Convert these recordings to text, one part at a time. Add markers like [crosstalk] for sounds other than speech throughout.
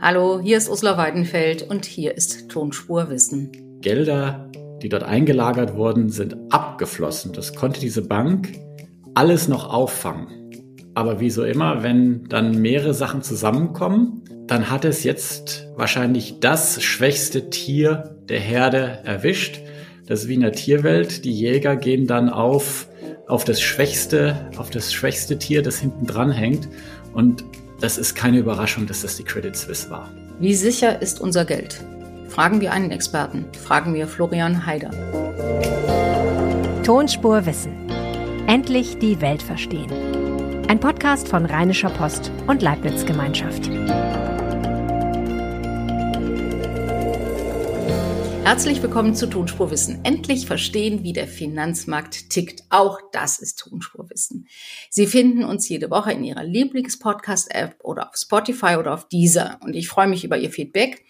Hallo, hier ist Ursula Weidenfeld und hier ist Tonspurwissen. Gelder, die dort eingelagert wurden, sind abgeflossen. Das konnte diese Bank alles noch auffangen. Aber wie so immer, wenn dann mehrere Sachen zusammenkommen, dann hat es jetzt wahrscheinlich das schwächste Tier der Herde erwischt. Das ist wie in der Tierwelt. Die Jäger gehen dann auf, auf das schwächste, auf das schwächste Tier, das hinten dran hängt. Und das ist keine Überraschung, dass das die Credit Suisse war. Wie sicher ist unser Geld? Fragen wir einen Experten. Fragen wir Florian Haider. Tonspur Wissen. Endlich die Welt verstehen. Ein Podcast von Rheinischer Post und Leibniz Gemeinschaft. Herzlich willkommen zu Tonspurwissen. Endlich verstehen, wie der Finanzmarkt tickt. Auch das ist Tonspurwissen. Sie finden uns jede Woche in Ihrer Lieblings-Podcast-App oder auf Spotify oder auf Deezer. Und ich freue mich über Ihr Feedback.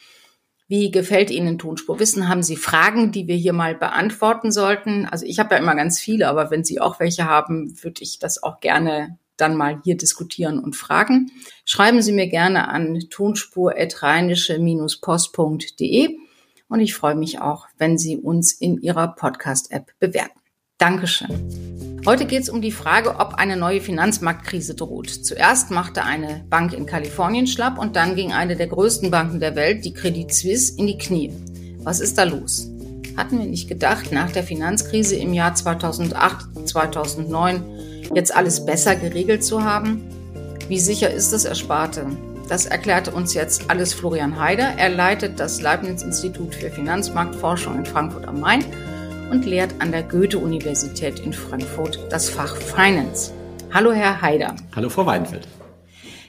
Wie gefällt Ihnen Tonspurwissen? Haben Sie Fragen, die wir hier mal beantworten sollten? Also ich habe ja immer ganz viele, aber wenn Sie auch welche haben, würde ich das auch gerne dann mal hier diskutieren und fragen. Schreiben Sie mir gerne an tonspur-postde und ich freue mich auch, wenn Sie uns in Ihrer Podcast-App bewerten. Dankeschön. Heute geht es um die Frage, ob eine neue Finanzmarktkrise droht. Zuerst machte eine Bank in Kalifornien schlapp und dann ging eine der größten Banken der Welt, die Credit Suisse, in die Knie. Was ist da los? Hatten wir nicht gedacht, nach der Finanzkrise im Jahr 2008, 2009 jetzt alles besser geregelt zu haben? Wie sicher ist das Ersparte? Das erklärte uns jetzt alles Florian Heider. Er leitet das Leibniz-Institut für Finanzmarktforschung in Frankfurt am Main und lehrt an der Goethe-Universität in Frankfurt das Fach Finance. Hallo, Herr Heider. Hallo, Frau Weidenfeld.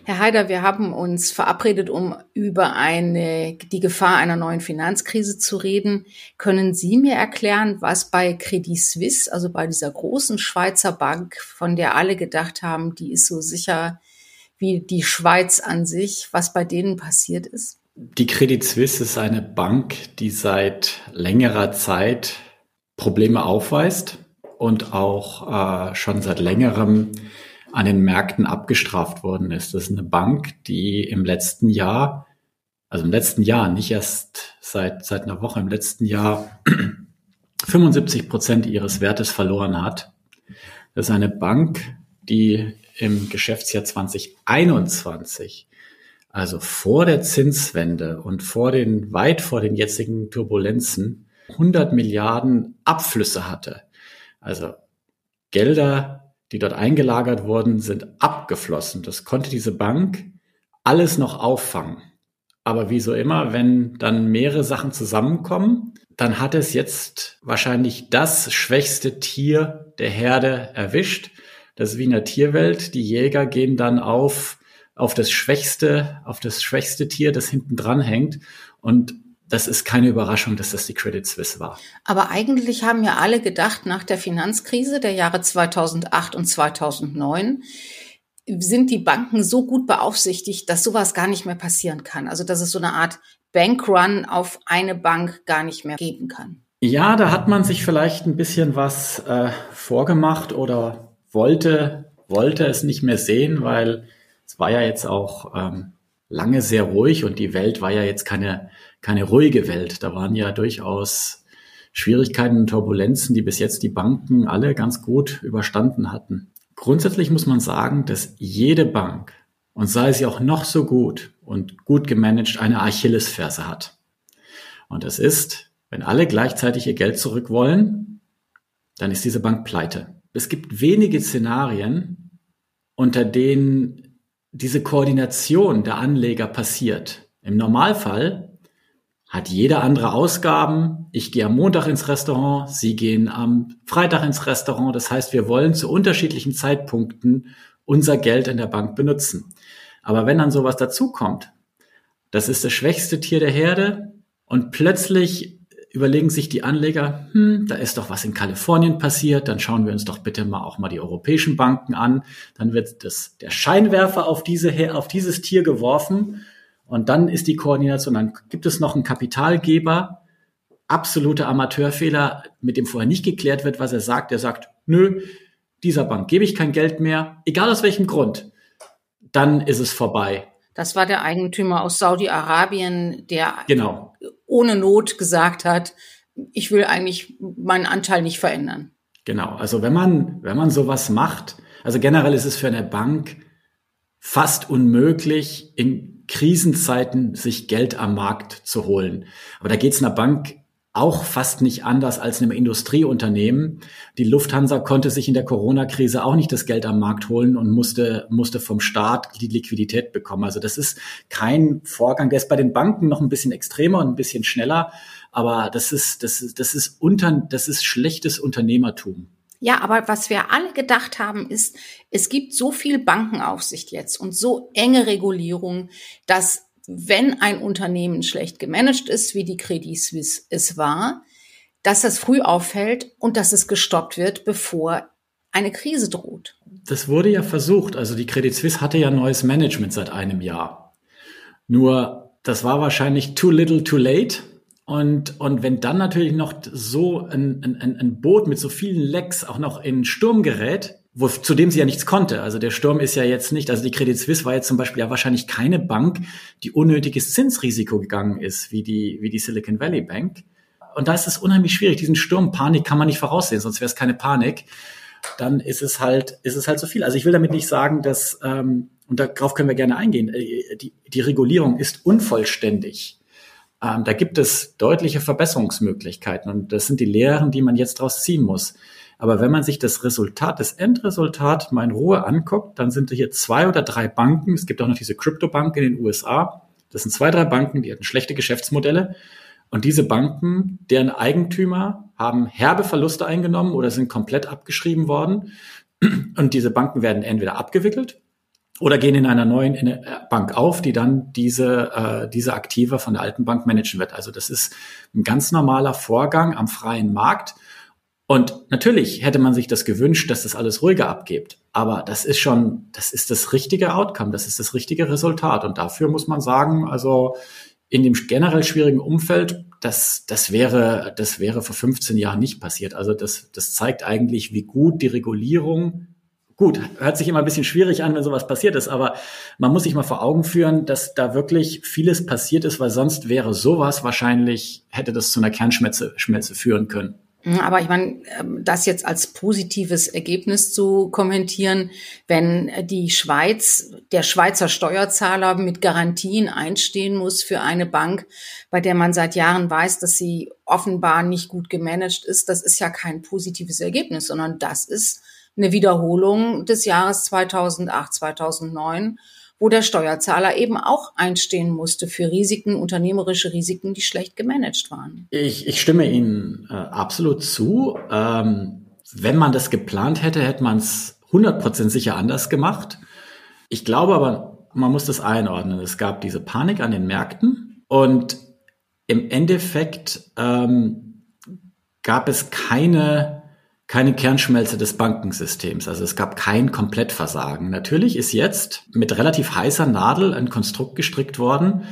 Herr Heider, wir haben uns verabredet, um über eine, die Gefahr einer neuen Finanzkrise zu reden. Können Sie mir erklären, was bei Credit Suisse, also bei dieser großen Schweizer Bank, von der alle gedacht haben, die ist so sicher wie die Schweiz an sich, was bei denen passiert ist? Die Credit Suisse ist eine Bank, die seit längerer Zeit Probleme aufweist und auch äh, schon seit längerem an den Märkten abgestraft worden ist. Das ist eine Bank, die im letzten Jahr, also im letzten Jahr, nicht erst seit, seit einer Woche, im letzten Jahr [clears throat] 75 Prozent ihres Wertes verloren hat. Das ist eine Bank, die im Geschäftsjahr 2021, also vor der Zinswende und vor den, weit vor den jetzigen Turbulenzen, 100 Milliarden Abflüsse hatte. Also Gelder, die dort eingelagert wurden, sind abgeflossen. Das konnte diese Bank alles noch auffangen. Aber wie so immer, wenn dann mehrere Sachen zusammenkommen, dann hat es jetzt wahrscheinlich das schwächste Tier der Herde erwischt. Das ist wie in der Tierwelt. Die Jäger gehen dann auf, auf das schwächste, auf das schwächste Tier, das hinten dran hängt. Und das ist keine Überraschung, dass das die Credit Suisse war. Aber eigentlich haben ja alle gedacht, nach der Finanzkrise der Jahre 2008 und 2009 sind die Banken so gut beaufsichtigt, dass sowas gar nicht mehr passieren kann. Also dass es so eine Art Bankrun auf eine Bank gar nicht mehr geben kann. Ja, da hat man sich vielleicht ein bisschen was äh, vorgemacht oder wollte, wollte es nicht mehr sehen, weil es war ja jetzt auch ähm, lange sehr ruhig und die Welt war ja jetzt keine, keine ruhige Welt. Da waren ja durchaus Schwierigkeiten und Turbulenzen, die bis jetzt die Banken alle ganz gut überstanden hatten. Grundsätzlich muss man sagen, dass jede Bank, und sei sie auch noch so gut und gut gemanagt, eine Achillesferse hat. Und das ist, wenn alle gleichzeitig ihr Geld zurück wollen, dann ist diese Bank pleite es gibt wenige Szenarien, unter denen diese Koordination der Anleger passiert. Im Normalfall hat jeder andere Ausgaben. Ich gehe am Montag ins Restaurant, Sie gehen am Freitag ins Restaurant. Das heißt, wir wollen zu unterschiedlichen Zeitpunkten unser Geld in der Bank benutzen. Aber wenn dann sowas dazukommt, das ist das schwächste Tier der Herde und plötzlich überlegen sich die Anleger, hm, da ist doch was in Kalifornien passiert, dann schauen wir uns doch bitte mal auch mal die europäischen Banken an. Dann wird das, der Scheinwerfer auf, diese, auf dieses Tier geworfen und dann ist die Koordination, dann gibt es noch einen Kapitalgeber, absolute Amateurfehler, mit dem vorher nicht geklärt wird, was er sagt. Der sagt, nö, dieser Bank gebe ich kein Geld mehr, egal aus welchem Grund. Dann ist es vorbei Das war der Eigentümer aus Saudi-Arabien, der genau. Ohne Not gesagt hat, ich will eigentlich meinen Anteil nicht verändern. Genau. Also wenn man, wenn man sowas macht, also generell ist es für eine Bank fast unmöglich, in Krisenzeiten sich Geld am Markt zu holen. Aber da geht es einer Bank auch fast nicht anders als einem Industrieunternehmen. Die Lufthansa konnte sich in der Corona-Krise auch nicht das Geld am Markt holen und musste, musste vom Staat die Liquidität bekommen. Also das ist kein Vorgang, der ist bei den Banken noch ein bisschen extremer und ein bisschen schneller. Aber das ist, das ist, das ist unter, das ist schlechtes Unternehmertum. Ja, aber was wir alle gedacht haben, ist, es gibt so viel Bankenaufsicht jetzt und so enge Regulierung, dass wenn ein Unternehmen schlecht gemanagt ist, wie die Credit Suisse es war, dass das früh auffällt und dass es gestoppt wird, bevor eine Krise droht. Das wurde ja versucht. Also die Credit Suisse hatte ja neues Management seit einem Jahr. Nur das war wahrscheinlich too little, too late. Und, und wenn dann natürlich noch so ein, ein, ein Boot mit so vielen Lecks auch noch in Sturm gerät, wo, zu dem sie ja nichts konnte. Also der Sturm ist ja jetzt nicht, also die Credit Suisse war jetzt zum Beispiel ja wahrscheinlich keine Bank, die unnötiges Zinsrisiko gegangen ist, wie die, wie die Silicon Valley Bank. Und da ist es unheimlich schwierig. Diesen Sturm, Panik kann man nicht voraussehen, sonst wäre es keine Panik. Dann ist es halt, ist es halt so viel. Also ich will damit nicht sagen, dass, ähm, und darauf können wir gerne eingehen, äh, die, die Regulierung ist unvollständig. Ähm, da gibt es deutliche Verbesserungsmöglichkeiten und das sind die Lehren, die man jetzt daraus ziehen muss. Aber wenn man sich das Resultat, das Endresultat mal in Ruhe anguckt, dann sind hier zwei oder drei Banken. Es gibt auch noch diese Crypto-Bank in den USA. Das sind zwei, drei Banken, die hatten schlechte Geschäftsmodelle. Und diese Banken, deren Eigentümer haben herbe Verluste eingenommen oder sind komplett abgeschrieben worden. Und diese Banken werden entweder abgewickelt oder gehen in einer neuen Bank auf, die dann diese, äh, diese Aktive von der alten Bank managen wird. Also das ist ein ganz normaler Vorgang am freien Markt. Und natürlich hätte man sich das gewünscht, dass das alles ruhiger abgeht. Aber das ist schon, das ist das richtige Outcome, das ist das richtige Resultat. Und dafür muss man sagen, also in dem generell schwierigen Umfeld, das, das wäre, das wäre vor 15 Jahren nicht passiert. Also das, das zeigt eigentlich, wie gut die Regulierung Gut, hört sich immer ein bisschen schwierig an, wenn sowas passiert ist, aber man muss sich mal vor Augen führen, dass da wirklich vieles passiert ist, weil sonst wäre sowas wahrscheinlich, hätte das zu einer Kernschmelze Schmelze führen können. Aber ich meine, ähm, das jetzt als positives Ergebnis zu kommentieren, wenn die Schweiz, der Schweizer Steuerzahler mit Garantien einstehen muss für eine Bank, bei der man seit Jahren weiß, dass sie offenbar nicht gut gemanagt ist, das ist ja kein positives Ergebnis, sondern das ist eine Wiederholung des Jahres 2008, 2009 wo der Steuerzahler eben auch einstehen musste für Risiken, unternehmerische Risiken, die schlecht gemanagt waren. Ich, ich stimme Ihnen äh, absolut zu. Ähm, wenn man das geplant hätte, hätte man es 100% sicher anders gemacht. Ich glaube aber, man muss das einordnen. Es gab diese Panik an den Märkten und im Endeffekt ähm, gab es keine keine Kernschmelze des Bankensystems. Also es gab kein Komplettversagen. Natürlich ist jetzt mit relativ heißer Nadel ein Konstrukt gestrickt worden,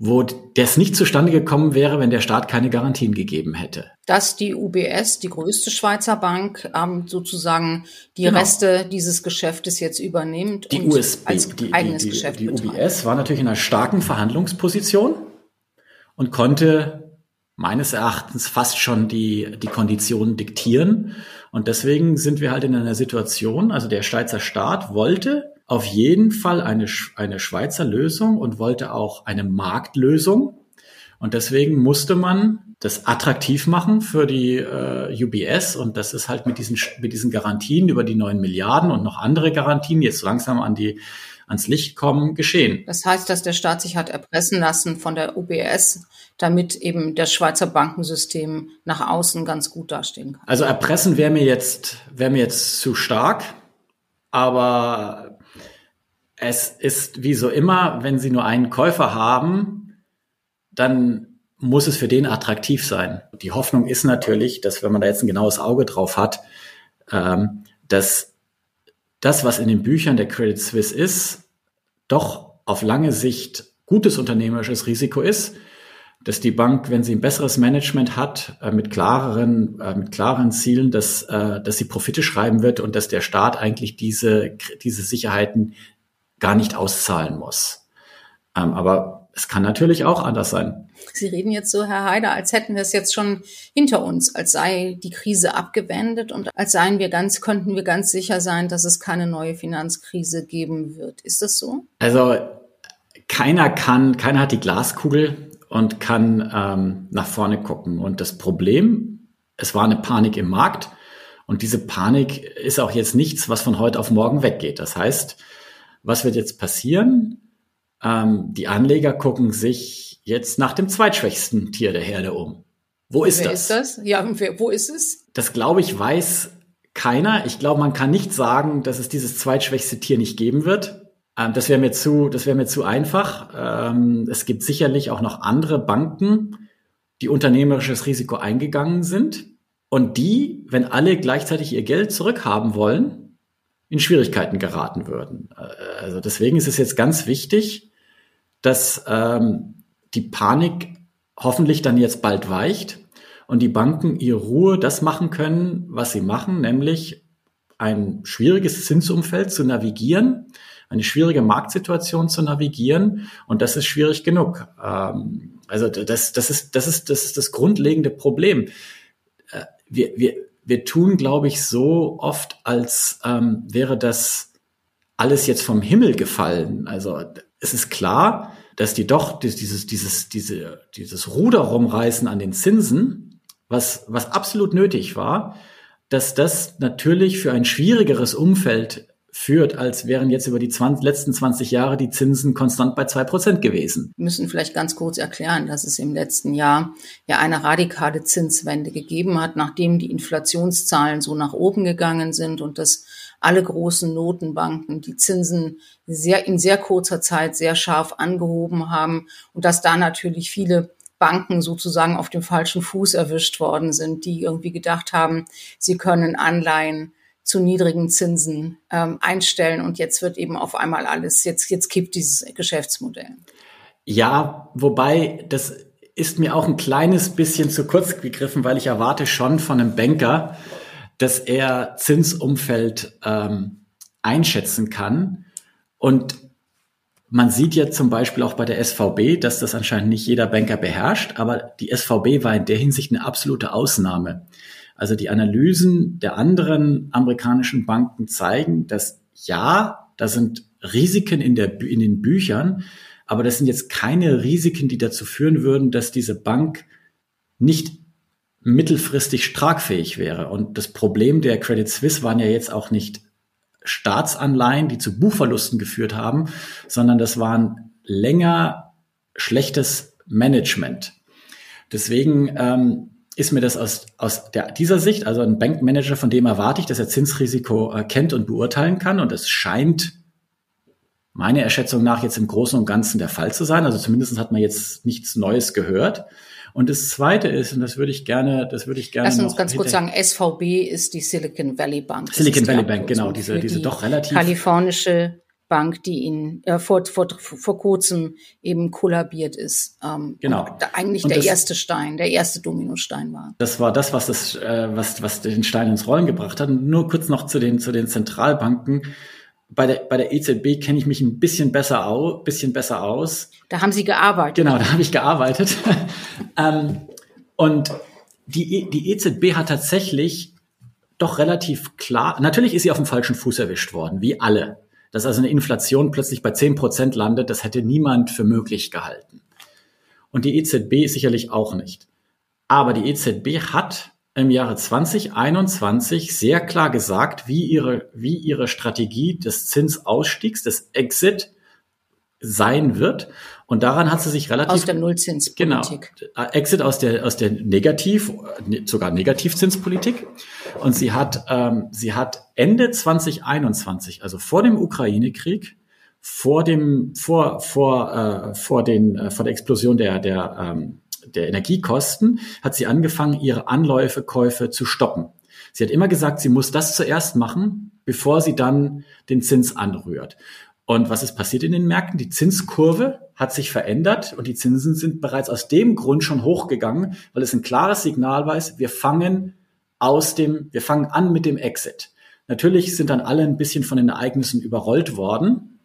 wo das nicht zustande gekommen wäre, wenn der Staat keine Garantien gegeben hätte. Dass die UBS, die größte Schweizer Bank, ähm, sozusagen die genau. Reste dieses Geschäftes jetzt übernimmt die und USB, als die, eigenes die, Geschäft Die, die UBS war natürlich in einer starken Verhandlungsposition und konnte meines Erachtens fast schon die, die Konditionen diktieren. Und deswegen sind wir halt in einer Situation, also der Schweizer Staat wollte auf jeden Fall eine, eine Schweizer Lösung und wollte auch eine Marktlösung. Und deswegen musste man das attraktiv machen für die äh, UBS. Und das ist halt mit diesen, mit diesen Garantien über die neun Milliarden und noch andere Garantien jetzt langsam an die ans Licht kommen, geschehen. Das heißt, dass der Staat sich hat erpressen lassen von der UBS, damit eben das Schweizer Bankensystem nach außen ganz gut dastehen kann. Also erpressen wäre mir jetzt, wäre mir jetzt zu stark, aber es ist wie so immer, wenn Sie nur einen Käufer haben, dann muss es für den attraktiv sein. Die Hoffnung ist natürlich, dass wenn man da jetzt ein genaues Auge drauf hat, ähm, dass das, was in den Büchern der Credit Suisse ist, doch auf lange Sicht gutes unternehmerisches Risiko ist, dass die Bank, wenn sie ein besseres Management hat, äh, mit klareren, äh, mit klaren Zielen, dass, äh, dass sie Profite schreiben wird und dass der Staat eigentlich diese, diese Sicherheiten gar nicht auszahlen muss. Ähm, aber es kann natürlich auch anders sein. Sie reden jetzt so, Herr Heider, als hätten wir es jetzt schon hinter uns, als sei die Krise abgewendet und als seien wir ganz, könnten wir ganz sicher sein, dass es keine neue Finanzkrise geben wird. Ist das so? Also keiner kann, keiner hat die Glaskugel und kann ähm, nach vorne gucken. Und das Problem, es war eine Panik im Markt und diese Panik ist auch jetzt nichts, was von heute auf morgen weggeht. Das heißt, was wird jetzt passieren? Ähm, die Anleger gucken sich jetzt nach dem zweitschwächsten Tier der Herde um. Wo ist Wer das? ist das? Ja, wer, wo ist es? Das glaube ich weiß keiner. Ich glaube, man kann nicht sagen, dass es dieses zweitschwächste Tier nicht geben wird. Ähm, das wäre mir zu, das wäre mir zu einfach. Ähm, es gibt sicherlich auch noch andere Banken, die unternehmerisches Risiko eingegangen sind und die, wenn alle gleichzeitig ihr Geld zurückhaben wollen, in Schwierigkeiten geraten würden. Äh, also deswegen ist es jetzt ganz wichtig, dass ähm, die Panik hoffentlich dann jetzt bald weicht und die Banken ihre Ruhe das machen können, was sie machen, nämlich ein schwieriges Zinsumfeld zu navigieren, eine schwierige Marktsituation zu navigieren und das ist schwierig genug. Ähm, also das, das, ist, das, ist, das ist das grundlegende Problem. Äh, wir, wir, wir tun, glaube ich, so oft, als ähm, wäre das alles jetzt vom Himmel gefallen. Also es ist klar, dass die doch dieses, dieses, diese, dieses Ruder rumreißen an den Zinsen, was, was absolut nötig war, dass das natürlich für ein schwierigeres Umfeld führt, als wären jetzt über die 20, letzten 20 Jahre die Zinsen konstant bei zwei Prozent gewesen. Wir müssen vielleicht ganz kurz erklären, dass es im letzten Jahr ja eine radikale Zinswende gegeben hat, nachdem die Inflationszahlen so nach oben gegangen sind und dass alle großen Notenbanken die Zinsen sehr, in sehr kurzer Zeit sehr scharf angehoben haben und dass da natürlich viele Banken sozusagen auf dem falschen Fuß erwischt worden sind, die irgendwie gedacht haben, sie können Anleihen zu niedrigen Zinsen ähm, einstellen und jetzt wird eben auf einmal alles, jetzt, jetzt kippt dieses Geschäftsmodell. Ja, wobei das ist mir auch ein kleines bisschen zu kurz gegriffen, weil ich erwarte schon von einem Banker, dass er Zinsumfeld ähm, einschätzen kann. Und man sieht ja zum Beispiel auch bei der SVB, dass das anscheinend nicht jeder Banker beherrscht, aber die SVB war in der Hinsicht eine absolute Ausnahme. Also die Analysen der anderen amerikanischen Banken zeigen, dass ja, da sind Risiken in, der, in den Büchern, aber das sind jetzt keine Risiken, die dazu führen würden, dass diese Bank nicht mittelfristig tragfähig wäre. Und das Problem der Credit Suisse waren ja jetzt auch nicht Staatsanleihen, die zu Buchverlusten geführt haben, sondern das waren länger schlechtes Management. Deswegen ähm, ist mir das aus, aus der, dieser Sicht, also ein Bankmanager, von dem erwarte ich, dass er Zinsrisiko äh, kennt und beurteilen kann. Und es scheint meiner Erschätzung nach jetzt im Großen und Ganzen der Fall zu sein. Also zumindest hat man jetzt nichts Neues gehört. Und das Zweite ist, und das würde ich gerne, das würde ich gerne. Lass uns ganz kurz sagen, SVB ist die Silicon Valley Bank. Silicon Valley Bank, genau, diese, diese die doch relativ. Kalifornische Bank, die ihn äh, vor, vor, vor kurzem eben kollabiert ist. Ähm, genau. eigentlich und der das, erste Stein, der erste Dominostein war. Das war das, was das, äh, was, was den Stein ins Rollen gebracht hat. Und nur kurz noch zu den, zu den Zentralbanken. Bei der, bei der EZB kenne ich mich ein bisschen besser aus, bisschen besser aus. Da haben Sie gearbeitet. Genau, da habe ich gearbeitet. [laughs] ähm, und die, e, die EZB hat tatsächlich doch relativ klar, natürlich ist sie auf dem falschen Fuß erwischt worden, wie alle. Dass also eine Inflation plötzlich bei 10 Prozent landet, das hätte niemand für möglich gehalten. Und die EZB sicherlich auch nicht. Aber die EZB hat im Jahre 2021 sehr klar gesagt, wie ihre, wie ihre Strategie des Zinsausstiegs, des Exit sein wird. Und daran hat sie sich relativ aus der Nullzinspolitik. Genau, Exit aus der aus der Negativ sogar Negativzinspolitik. Und sie hat ähm, sie hat Ende 2021, also vor dem Ukraine-Krieg, vor dem vor vor äh, vor den äh, vor der Explosion der der ähm, der Energiekosten, hat sie angefangen, ihre Anläufekäufe zu stoppen. Sie hat immer gesagt, sie muss das zuerst machen, bevor sie dann den Zins anrührt. Und was ist passiert in den Märkten? Die Zinskurve hat sich verändert und die Zinsen sind bereits aus dem Grund schon hochgegangen, weil es ein klares Signal weiß, wir fangen aus dem, wir fangen an mit dem Exit. Natürlich sind dann alle ein bisschen von den Ereignissen überrollt worden.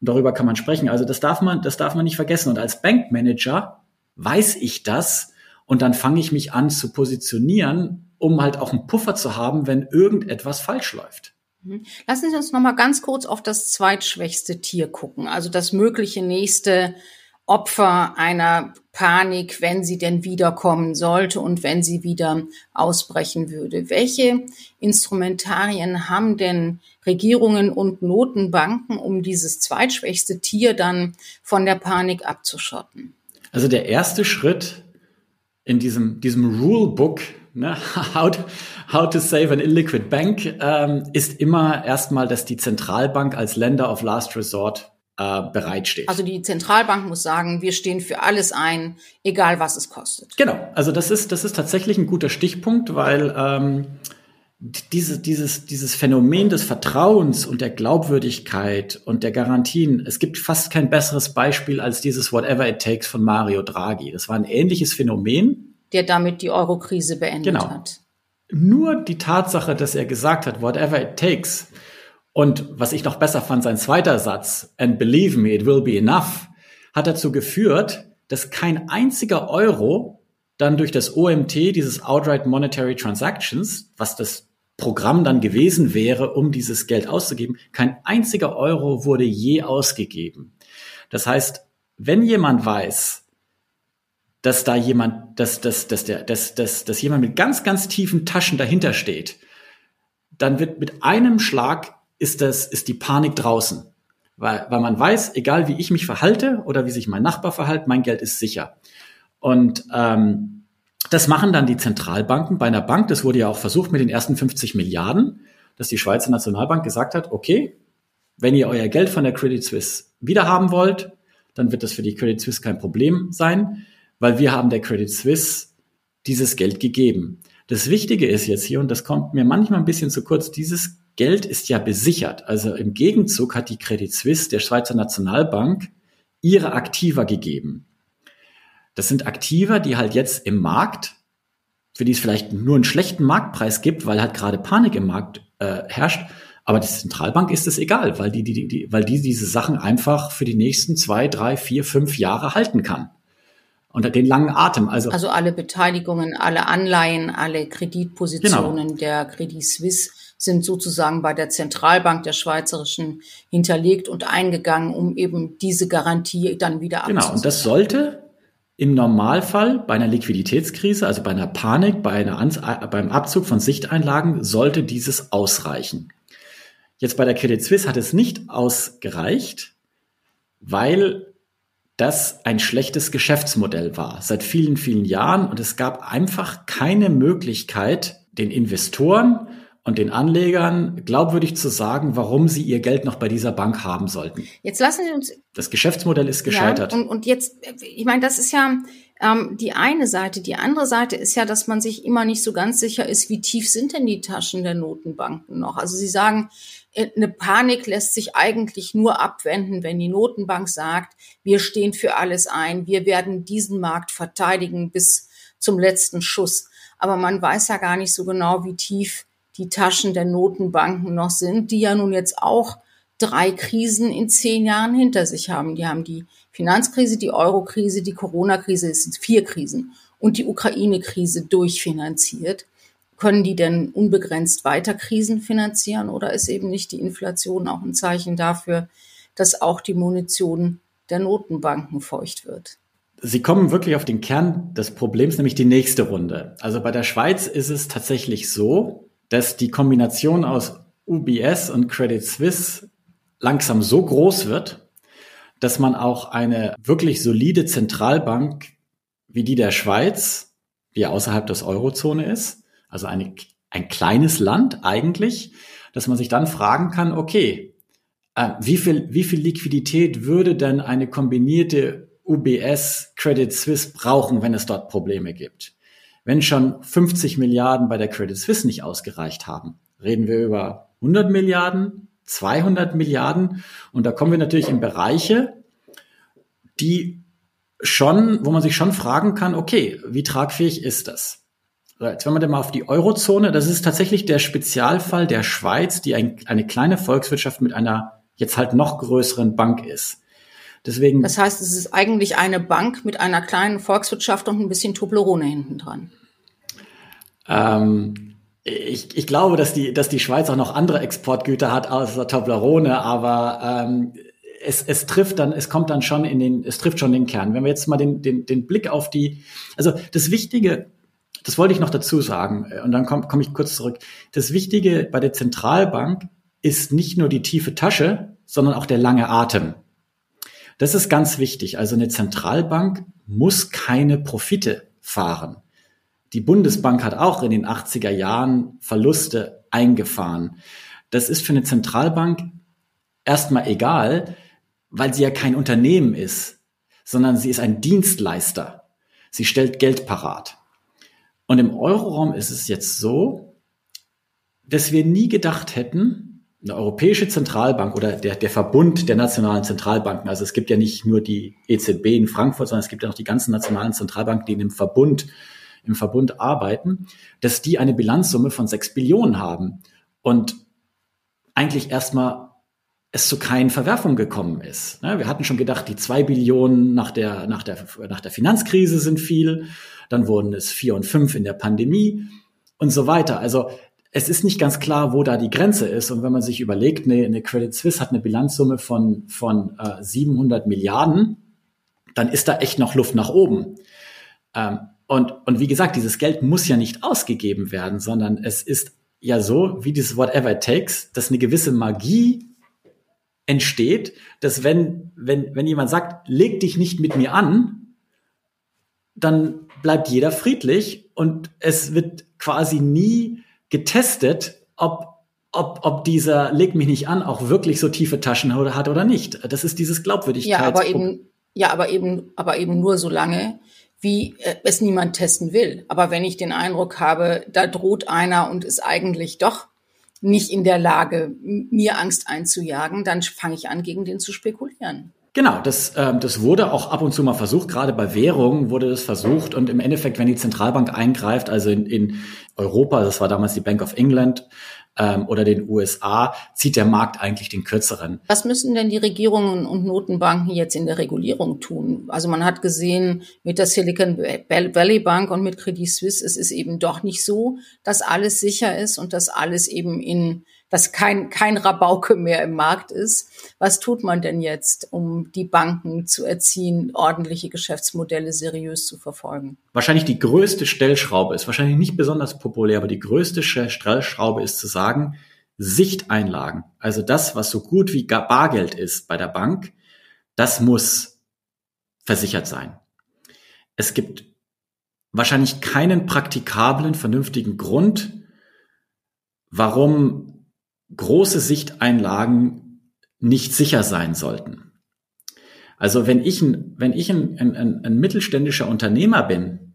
darüber kann man sprechen. Also das darf man, das darf man nicht vergessen. Und als Bankmanager weiß ich das und dann fange ich mich an zu positionieren, um halt auch einen Puffer zu haben, wenn irgendetwas falsch läuft. Mhm. Lassen Sie uns noch mal ganz kurz auf das zweitschwächste Tier gucken, also das mögliche nächste Opfer einer Panik, wenn sie denn wiederkommen sollte und wenn sie wieder ausbrechen würde. Welche Instrumentarien haben denn Regierungen und Notenbanken, um dieses zweitschwächste Tier dann von der Panik abzuschotten? Also der erste Schritt in diesem, diesem Rulebook, ne, [laughs] how, to, how to save an illiquid bank, ähm, ist immer erstmal, dass die Zentralbank als Lender of Last Resort äh, bereitsteht. Also die Zentralbank muss sagen, wir stehen für alles ein, egal was es kostet. Genau, also das ist, das ist tatsächlich ein guter Stichpunkt, weil ähm, diese, dieses, dieses Phänomen des Vertrauens und der Glaubwürdigkeit und der Garantien, es gibt fast kein besseres Beispiel als dieses Whatever It Takes von Mario Draghi. Das war ein ähnliches Phänomen. Der damit die Euro-Krise beendet genau. hat. Nur die Tatsache, dass er gesagt hat, whatever it takes, und was ich noch besser fand, sein zweiter Satz, and believe me, it will be enough, hat dazu geführt, dass kein einziger Euro dann durch das OMT, dieses Outright Monetary Transactions, was das Programm dann gewesen wäre, um dieses Geld auszugeben, kein einziger Euro wurde je ausgegeben. Das heißt, wenn jemand weiß, dass da jemand, dass, dass, dass, der, dass, dass, dass jemand mit ganz, ganz tiefen Taschen dahinter steht, dann wird mit einem Schlag ist das, ist die Panik draußen. Weil, weil man weiß, egal wie ich mich verhalte oder wie sich mein Nachbar verhält, mein Geld ist sicher. Und ähm, das machen dann die Zentralbanken bei einer Bank. Das wurde ja auch versucht mit den ersten 50 Milliarden, dass die Schweizer Nationalbank gesagt hat, okay, wenn ihr euer Geld von der Credit Suisse wiederhaben wollt, dann wird das für die Credit Suisse kein Problem sein, weil wir haben der Credit Suisse dieses Geld gegeben. Das Wichtige ist jetzt hier, und das kommt mir manchmal ein bisschen zu kurz, dieses Geld ist ja besichert. Also im Gegenzug hat die Credit Suisse der Schweizer Nationalbank ihre Aktiva gegeben. Das sind Aktiva, die halt jetzt im Markt, für die es vielleicht nur einen schlechten Marktpreis gibt, weil halt gerade Panik im Markt äh, herrscht. Aber der Zentralbank ist es egal, weil die, die, die, weil die diese Sachen einfach für die nächsten zwei, drei, vier, fünf Jahre halten kann. Unter den langen Atem. Also, also alle Beteiligungen, alle Anleihen, alle Kreditpositionen genau. der Credit Suisse sind sozusagen bei der Zentralbank der Schweizerischen hinterlegt und eingegangen, um eben diese Garantie dann wieder abzusichern. Genau, und das sollte im Normalfall bei einer Liquiditätskrise, also bei einer Panik, bei einer Ans beim Abzug von Sichteinlagen, sollte dieses ausreichen. Jetzt bei der Credit Suisse hat es nicht ausgereicht, weil das ein schlechtes Geschäftsmodell war seit vielen, vielen Jahren und es gab einfach keine Möglichkeit, den Investoren und den Anlegern glaubwürdig zu sagen, warum sie ihr Geld noch bei dieser Bank haben sollten. Jetzt lassen Sie uns. Das Geschäftsmodell ist gescheitert. Ja, und, und jetzt, ich meine, das ist ja ähm, die eine Seite. Die andere Seite ist ja, dass man sich immer nicht so ganz sicher ist, wie tief sind denn die Taschen der Notenbanken noch. Also Sie sagen, äh, eine Panik lässt sich eigentlich nur abwenden, wenn die Notenbank sagt, wir stehen für alles ein, wir werden diesen Markt verteidigen bis zum letzten Schuss. Aber man weiß ja gar nicht so genau, wie tief die Taschen der Notenbanken noch sind, die ja nun jetzt auch drei Krisen in zehn Jahren hinter sich haben. Die haben die Finanzkrise, die Eurokrise, die Corona-Krise, es sind vier Krisen und die Ukraine-Krise durchfinanziert. Können die denn unbegrenzt weiter Krisen finanzieren oder ist eben nicht die Inflation auch ein Zeichen dafür, dass auch die Munition der Notenbanken feucht wird? Sie kommen wirklich auf den Kern des Problems, nämlich die nächste Runde. Also bei der Schweiz ist es tatsächlich so, dass die Kombination aus UBS und Credit Suisse langsam so groß wird, dass man auch eine wirklich solide Zentralbank wie die der Schweiz, die ja außerhalb des Eurozone ist, also eine, ein kleines Land eigentlich, dass man sich dann fragen kann, okay, äh, wie viel, wie viel Liquidität würde denn eine kombinierte UBS Credit Suisse brauchen, wenn es dort Probleme gibt? Wenn schon 50 Milliarden bei der Credit Suisse nicht ausgereicht haben, reden wir über 100 Milliarden, 200 Milliarden und da kommen wir natürlich in Bereiche, die schon, wo man sich schon fragen kann, okay, wie tragfähig ist das? Jetzt wenn man denn mal auf die Eurozone, das ist tatsächlich der Spezialfall der Schweiz, die ein, eine kleine Volkswirtschaft mit einer jetzt halt noch größeren Bank ist. Deswegen. Das heißt, es ist eigentlich eine Bank mit einer kleinen Volkswirtschaft und ein bisschen Toblerone hinten dran. Ähm, ich, ich glaube, dass die, dass die Schweiz auch noch andere Exportgüter hat außer Toblerone, aber ähm, es, es trifft dann, es kommt dann schon in den, es trifft schon den Kern. Wenn wir jetzt mal den, den, den Blick auf die, also das Wichtige, das wollte ich noch dazu sagen, äh, und dann komme komm ich kurz zurück. Das Wichtige bei der Zentralbank ist nicht nur die tiefe Tasche, sondern auch der lange Atem. Das ist ganz wichtig. Also eine Zentralbank muss keine Profite fahren. Die Bundesbank hat auch in den 80er Jahren Verluste eingefahren. Das ist für eine Zentralbank erstmal egal, weil sie ja kein Unternehmen ist, sondern sie ist ein Dienstleister. Sie stellt Geld parat. Und im Euroraum ist es jetzt so, dass wir nie gedacht hätten, eine europäische Zentralbank oder der, der Verbund der nationalen Zentralbanken, also es gibt ja nicht nur die EZB in Frankfurt, sondern es gibt ja noch die ganzen nationalen Zentralbanken, die in dem Verbund, im Verbund arbeiten, dass die eine Bilanzsumme von sechs Billionen haben und eigentlich erstmal es zu keinen Verwerfungen gekommen ist. Ne, wir hatten schon gedacht, die zwei Billionen nach der, nach der, nach der Finanzkrise sind viel. Dann wurden es vier und fünf in der Pandemie und so weiter. Also es ist nicht ganz klar, wo da die Grenze ist. Und wenn man sich überlegt, eine, eine Credit Suisse hat eine Bilanzsumme von, von äh, 700 Milliarden, dann ist da echt noch Luft nach oben. Ähm, und, und wie gesagt, dieses Geld muss ja nicht ausgegeben werden, sondern es ist ja so, wie dieses Whatever it takes, dass eine gewisse Magie entsteht, dass wenn, wenn, wenn jemand sagt, leg dich nicht mit mir an, dann bleibt jeder friedlich und es wird quasi nie getestet, ob, ob, ob dieser leg mich nicht an auch wirklich so tiefe Taschen hat oder nicht. Das ist dieses Glaubwürdigkeit. Ja, aber eben, ja, aber eben, aber eben nur so lange, wie äh, es niemand testen will. Aber wenn ich den Eindruck habe, da droht einer und ist eigentlich doch nicht in der Lage, mir Angst einzujagen, dann fange ich an, gegen den zu spekulieren. Genau, das, ähm, das wurde auch ab und zu mal versucht, gerade bei Währungen wurde das versucht und im Endeffekt, wenn die Zentralbank eingreift, also in, in Europa, das war damals die Bank of England, ähm, oder den USA, zieht der Markt eigentlich den kürzeren. Was müssen denn die Regierungen und Notenbanken jetzt in der Regulierung tun? Also man hat gesehen, mit der Silicon Valley Bank und mit Credit Suisse, es ist eben doch nicht so, dass alles sicher ist und dass alles eben in dass kein, kein Rabauke mehr im Markt ist. Was tut man denn jetzt, um die Banken zu erziehen, ordentliche Geschäftsmodelle seriös zu verfolgen? Wahrscheinlich die größte Stellschraube ist, wahrscheinlich nicht besonders populär, aber die größte Stellschraube ist zu sagen, Sichteinlagen, also das, was so gut wie Bargeld ist bei der Bank, das muss versichert sein. Es gibt wahrscheinlich keinen praktikablen, vernünftigen Grund, warum große Sichteinlagen nicht sicher sein sollten. Also wenn ich ein, wenn ich ein, ein, ein mittelständischer Unternehmer bin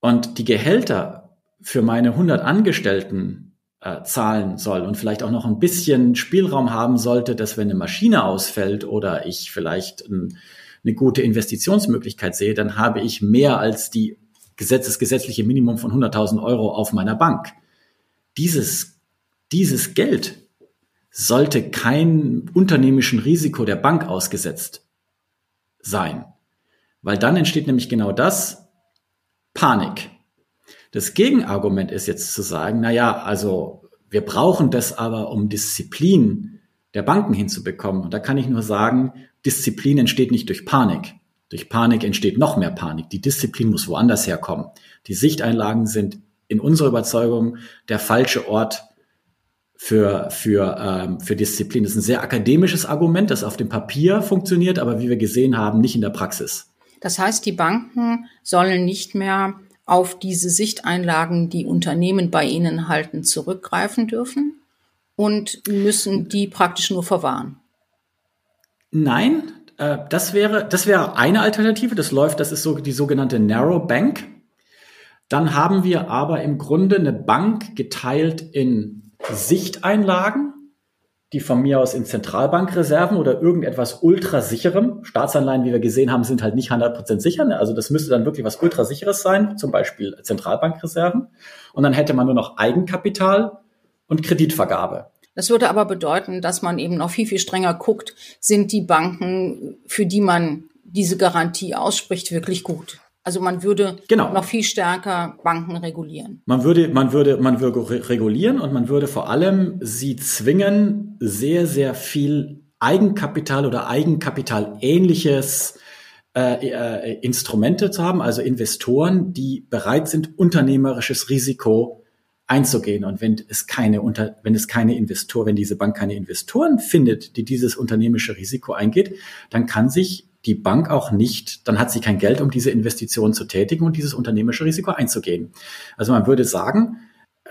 und die Gehälter für meine 100 Angestellten äh, zahlen soll und vielleicht auch noch ein bisschen Spielraum haben sollte, dass wenn eine Maschine ausfällt oder ich vielleicht ein, eine gute Investitionsmöglichkeit sehe, dann habe ich mehr als die Gesetz, gesetzliche Minimum von 100.000 Euro auf meiner Bank. Dieses dieses Geld sollte kein unternehmischen Risiko der Bank ausgesetzt sein. Weil dann entsteht nämlich genau das, Panik. Das Gegenargument ist jetzt zu sagen, na ja, also wir brauchen das aber, um Disziplin der Banken hinzubekommen. Und da kann ich nur sagen, Disziplin entsteht nicht durch Panik. Durch Panik entsteht noch mehr Panik. Die Disziplin muss woanders herkommen. Die Sichteinlagen sind in unserer Überzeugung der falsche Ort, für, für, ähm, für Disziplin. Das ist ein sehr akademisches Argument, das auf dem Papier funktioniert, aber wie wir gesehen haben, nicht in der Praxis. Das heißt, die Banken sollen nicht mehr auf diese Sichteinlagen, die Unternehmen bei ihnen halten, zurückgreifen dürfen und müssen die praktisch nur verwahren. Nein, äh, das wäre, das wäre eine Alternative. Das läuft, das ist so die sogenannte Narrow Bank. Dann haben wir aber im Grunde eine Bank geteilt in Sichteinlagen, die von mir aus in Zentralbankreserven oder irgendetwas ultrasicherem. Staatsanleihen, wie wir gesehen haben, sind halt nicht 100% sicher. Ne? Also das müsste dann wirklich was ultrasicheres sein, zum Beispiel Zentralbankreserven. Und dann hätte man nur noch Eigenkapital und Kreditvergabe. Das würde aber bedeuten, dass man eben noch viel, viel strenger guckt, sind die Banken, für die man diese Garantie ausspricht, wirklich gut. Also man würde genau. noch viel stärker Banken regulieren. Man würde, man würde, man würde regulieren und man würde vor allem sie zwingen, sehr, sehr viel Eigenkapital oder Eigenkapital ähnliches äh, äh, Instrumente zu haben, also Investoren, die bereit sind, unternehmerisches Risiko einzugehen. Und wenn es keine unter, wenn es keine Investor, wenn diese Bank keine Investoren findet, die dieses unternehmerische Risiko eingeht, dann kann sich die Bank auch nicht, dann hat sie kein Geld, um diese Investition zu tätigen und dieses unternehmerische Risiko einzugehen. Also man würde sagen,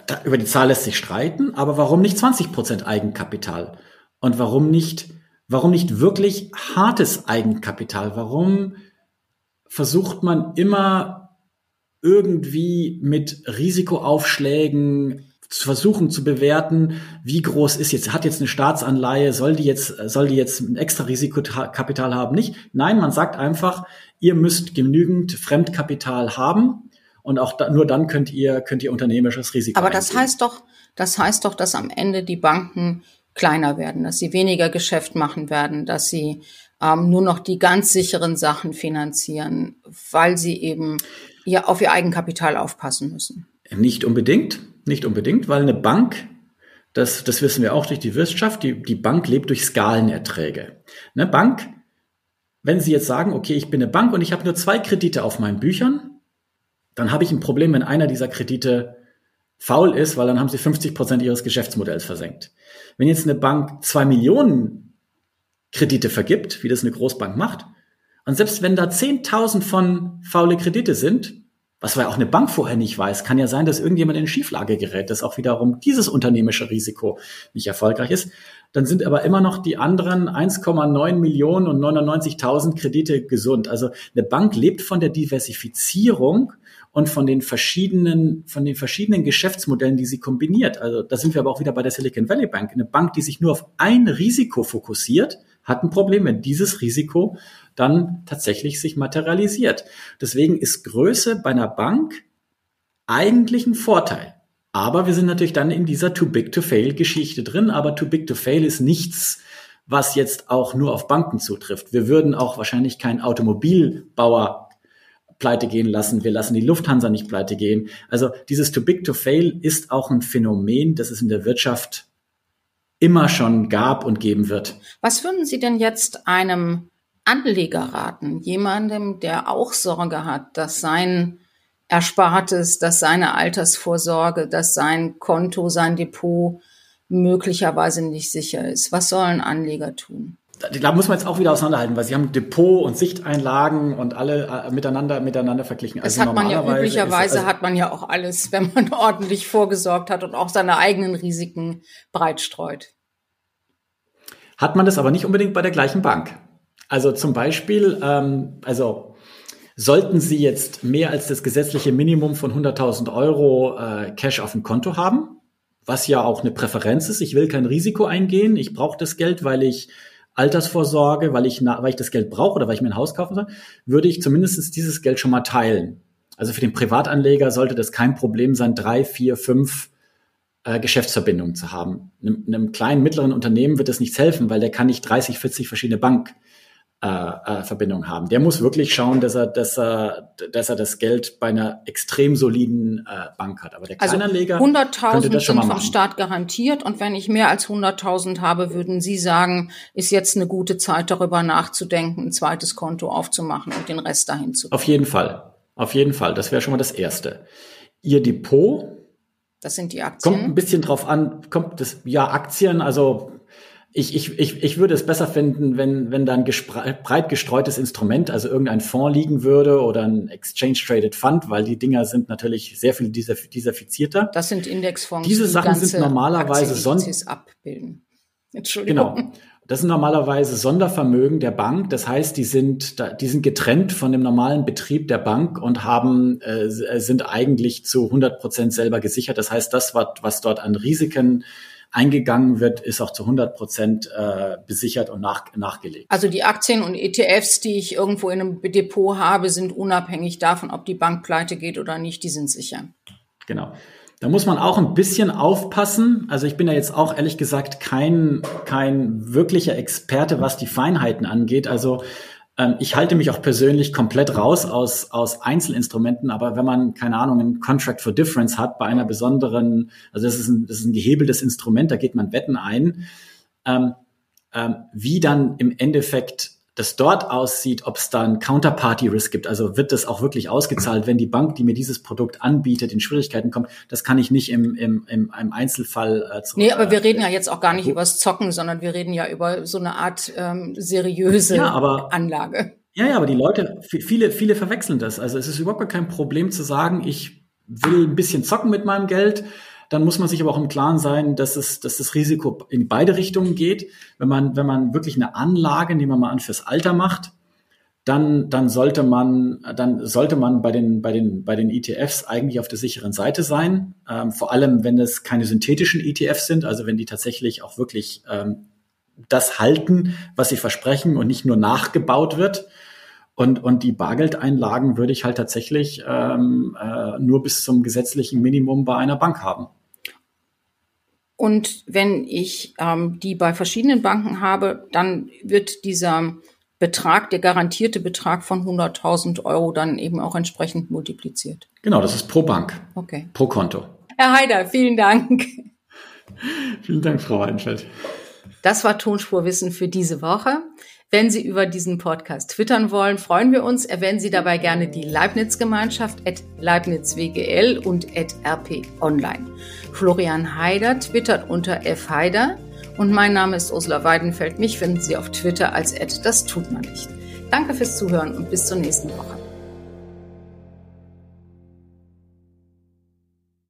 da, über die Zahl lässt sich streiten, aber warum nicht 20 Prozent Eigenkapital? Und warum nicht Warum nicht wirklich hartes Eigenkapital? Warum versucht man immer irgendwie mit Risikoaufschlägen zu versuchen zu bewerten, wie groß ist jetzt, hat jetzt eine Staatsanleihe, soll die jetzt, soll die jetzt ein extra Risikokapital haben? Nicht. Nein, man sagt einfach, ihr müsst genügend Fremdkapital haben und auch da, nur dann könnt ihr, könnt ihr unternehmerisches Risiko. Aber das eingehen. heißt doch, das heißt doch, dass am Ende die Banken kleiner werden, dass sie weniger Geschäft machen werden, dass sie ähm, nur noch die ganz sicheren Sachen finanzieren, weil sie eben ihr, auf ihr Eigenkapital aufpassen müssen. Nicht unbedingt, nicht unbedingt, weil eine Bank, das, das wissen wir auch durch die Wirtschaft, die, die Bank lebt durch Skalenerträge. Eine Bank, wenn Sie jetzt sagen, okay, ich bin eine Bank und ich habe nur zwei Kredite auf meinen Büchern, dann habe ich ein Problem, wenn einer dieser Kredite faul ist, weil dann haben Sie 50 Prozent Ihres Geschäftsmodells versenkt. Wenn jetzt eine Bank zwei Millionen Kredite vergibt, wie das eine Großbank macht, und selbst wenn da 10.000 von faule Kredite sind, was ja auch eine Bank vorher nicht weiß, kann ja sein, dass irgendjemand in Schieflage gerät, dass auch wiederum dieses unternehmische Risiko nicht erfolgreich ist. Dann sind aber immer noch die anderen 1,9 Millionen und 99.000 Kredite gesund. Also eine Bank lebt von der Diversifizierung und von den verschiedenen, von den verschiedenen Geschäftsmodellen, die sie kombiniert. Also da sind wir aber auch wieder bei der Silicon Valley Bank. Eine Bank, die sich nur auf ein Risiko fokussiert, hat ein Problem, wenn dieses Risiko dann tatsächlich sich materialisiert. Deswegen ist Größe bei einer Bank eigentlich ein Vorteil. Aber wir sind natürlich dann in dieser Too Big to Fail Geschichte drin. Aber Too Big to Fail ist nichts, was jetzt auch nur auf Banken zutrifft. Wir würden auch wahrscheinlich keinen Automobilbauer pleite gehen lassen. Wir lassen die Lufthansa nicht pleite gehen. Also dieses Too Big to Fail ist auch ein Phänomen, das es in der Wirtschaft immer schon gab und geben wird. Was würden Sie denn jetzt einem Anleger raten? Jemandem, der auch Sorge hat, dass sein Erspartes, dass seine Altersvorsorge, dass sein Konto, sein Depot möglicherweise nicht sicher ist. Was sollen Anleger tun? da muss man jetzt auch wieder auseinanderhalten, weil sie haben Depot und Sichteinlagen und alle äh, miteinander miteinander verglichen. Das also hat man ja üblicherweise also hat man ja auch alles, [laughs] wenn man ordentlich vorgesorgt hat und auch seine eigenen Risiken breit streut. Hat man das aber nicht unbedingt bei der gleichen Bank. Also zum Beispiel, ähm, also sollten Sie jetzt mehr als das gesetzliche Minimum von 100.000 Euro äh, Cash auf dem Konto haben, was ja auch eine Präferenz ist. Ich will kein Risiko eingehen. Ich brauche das Geld, weil ich Altersvorsorge, weil ich, weil ich das Geld brauche oder weil ich mir ein Haus kaufen soll, würde ich zumindest dieses Geld schon mal teilen. Also für den Privatanleger sollte das kein Problem sein, drei, vier, fünf äh, Geschäftsverbindungen zu haben. Einem, einem kleinen, mittleren Unternehmen wird das nichts helfen, weil der kann nicht 30, 40 verschiedene Bank äh, äh, Verbindung haben. Der muss wirklich schauen, dass er, dass er, dass er das Geld bei einer extrem soliden äh, Bank hat. Aber der also Kleinanleger also 100.000 sind vom Staat garantiert und wenn ich mehr als 100.000 habe, würden Sie sagen, ist jetzt eine gute Zeit, darüber nachzudenken, ein zweites Konto aufzumachen und den Rest dahin zu. Auf jeden Fall, auf jeden Fall. Das wäre schon mal das Erste. Ihr Depot. Das sind die Aktien. Kommt ein bisschen drauf an, kommt das, ja, Aktien, also ich, ich, ich, ich würde es besser finden, wenn, wenn da ein breit gestreutes Instrument, also irgendein Fonds liegen würde oder ein Exchange Traded Fund, weil die Dinger sind natürlich sehr viel diversifizierter. Das sind Indexfonds. Diese die Sachen sind normalerweise Sonder abbilden. Entschuldigung. Genau. Das sind normalerweise Sondervermögen der Bank. Das heißt, die sind, die sind getrennt von dem normalen Betrieb der Bank und haben, äh, sind eigentlich zu 100 Prozent selber gesichert. Das heißt, das, was, was dort an Risiken eingegangen wird, ist auch zu 100 Prozent äh, besichert und nach, nachgelegt. Also die Aktien und ETFs, die ich irgendwo in einem Depot habe, sind unabhängig davon, ob die Bank pleite geht oder nicht, die sind sicher. Genau. Da muss man auch ein bisschen aufpassen. Also ich bin ja jetzt auch ehrlich gesagt kein, kein wirklicher Experte, was die Feinheiten angeht. Also ich halte mich auch persönlich komplett raus aus, aus Einzelinstrumenten, aber wenn man, keine Ahnung, ein Contract for Difference hat bei einer besonderen, also das ist ein, das ist ein gehebeltes Instrument, da geht man Wetten ein, ähm, ähm, wie dann im Endeffekt das dort aussieht, ob es da ein Counterparty-Risk gibt. Also wird das auch wirklich ausgezahlt, wenn die Bank, die mir dieses Produkt anbietet, in Schwierigkeiten kommt. Das kann ich nicht im, im, im, im Einzelfall äh, zu, Nee, aber wir reden ja jetzt auch gar nicht übers Zocken, sondern wir reden ja über so eine Art ähm, seriöse ja, aber, Anlage. Ja, ja, aber die Leute, viele, viele verwechseln das. Also es ist überhaupt kein Problem zu sagen, ich will ein bisschen zocken mit meinem Geld dann muss man sich aber auch im Klaren sein, dass es, dass das Risiko in beide Richtungen geht. Wenn man, wenn man wirklich eine Anlage, nehmen wir mal an, fürs Alter macht, dann, dann sollte man, dann sollte man bei den, bei den, bei den ETFs eigentlich auf der sicheren Seite sein. Ähm, vor allem, wenn es keine synthetischen ETFs sind, also wenn die tatsächlich auch wirklich ähm, das halten, was sie versprechen und nicht nur nachgebaut wird. Und, und die Bargeldeinlagen würde ich halt tatsächlich ähm, äh, nur bis zum gesetzlichen Minimum bei einer Bank haben. Und wenn ich ähm, die bei verschiedenen Banken habe, dann wird dieser Betrag, der garantierte Betrag von 100.000 Euro dann eben auch entsprechend multipliziert. Genau, das ist pro Bank. Okay. Pro Konto. Herr Haider, vielen Dank. [laughs] vielen Dank, Frau Weinfeld. Das war Tonspurwissen für diese Woche. Wenn Sie über diesen Podcast twittern wollen, freuen wir uns. Erwähnen Sie dabei gerne die Leibniz-Gemeinschaft at LeibnizWGL und at RP Online. Florian Haider twittert unter fhaider und mein Name ist Ursula Weidenfeld. Mich finden Sie auf Twitter als das tut man nicht. Danke fürs Zuhören und bis zur nächsten Woche.